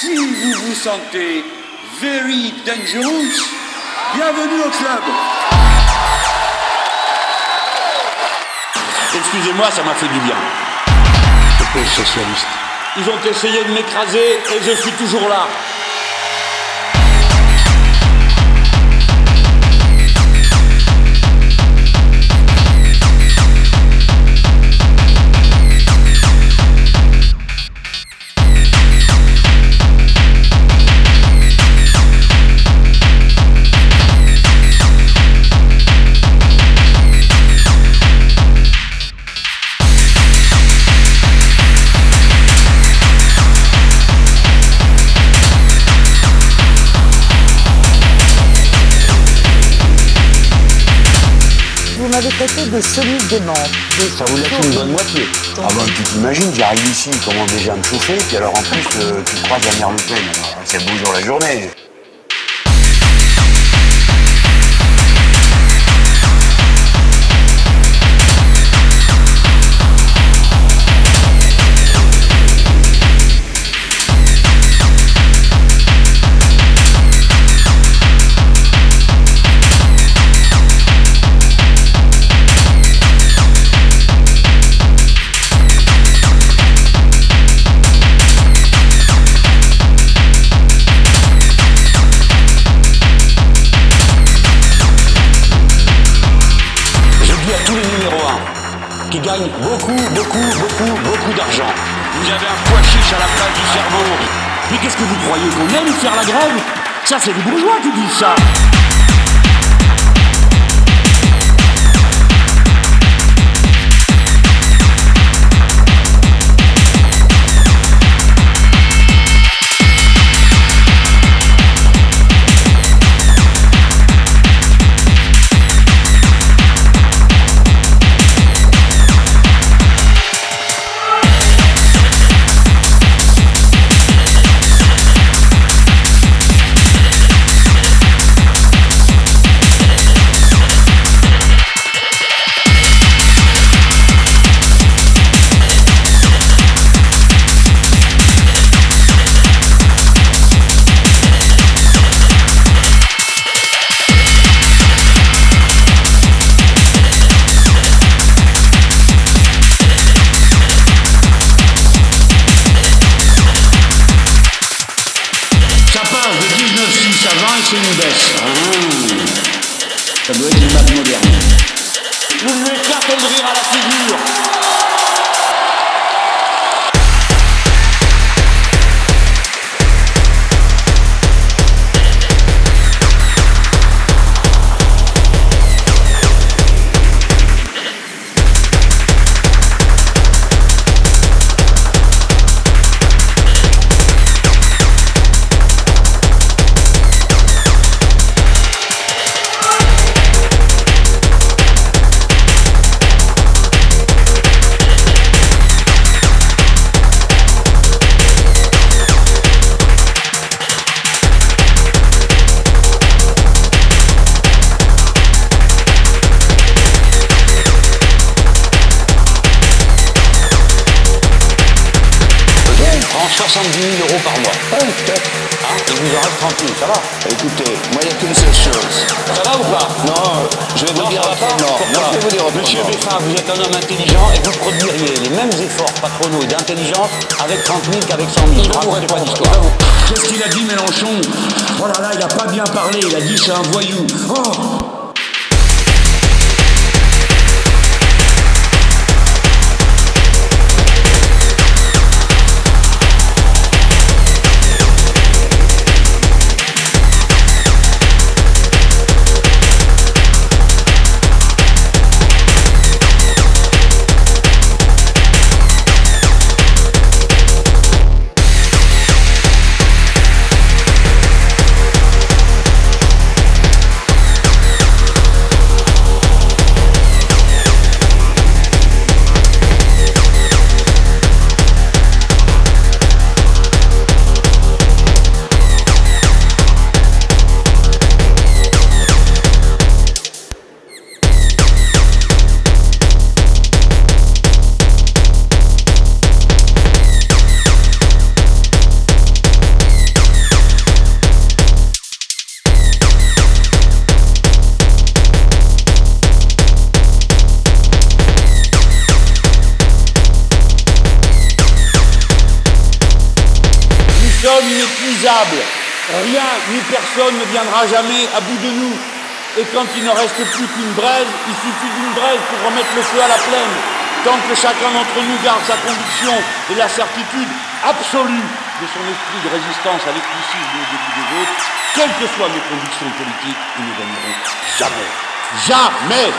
Si vous vous sentez very dangerous, bienvenue au club. Excusez-moi, ça m'a fait du bien. Le socialiste. Ils ont essayé de m'écraser et je suis toujours là. M'avez traité de semi-dément. Ça vous laisse une bonne moitié. Ah ben tu t'imagines, j'arrive ici, il commence déjà à me chauffer, puis alors en plus euh, tu croises Vladimir Le Pen. C'est beau jour la journée. Qui gagnent beaucoup, beaucoup, beaucoup, beaucoup d'argent. Vous avez un poids chiche à la place du cerveau. Mais qu'est-ce que vous croyez qu'on aime faire la grève? Ça, c'est les bourgeois qui disent. Ça 19,6 à 20 et c'est une baisse. Ah. Ça doit être une map moderne. 70 000 euros par mois. Hein Il vous en reste 30 000, ça va Écoutez, moi il n'y a qu'une seule chose. Ça va ou pas? Non, je vais vous Non, dire ça va pas non, non, je vais vous dire. Monsieur Beffin, vous êtes un homme intelligent et vous produiriez les mêmes efforts patronaux et d'intelligence avec 30 000 qu'avec 100 000. Racontez pas d'histoire. Qu'est-ce qu'il a dit Mélenchon? Oh là là, il a pas bien parlé, il a dit c'est un voyou. Oh Rien ni personne ne viendra jamais à bout de nous. Et quand il ne reste plus qu'une braise, il suffit d'une braise pour remettre le feu à la plaine. Tant que chacun d'entre nous garde sa conviction et la certitude absolue de son esprit de résistance à l'éclectisme et au début des autres, quelles que soient nos convictions politiques, nous ne gagnerons jamais. Jamais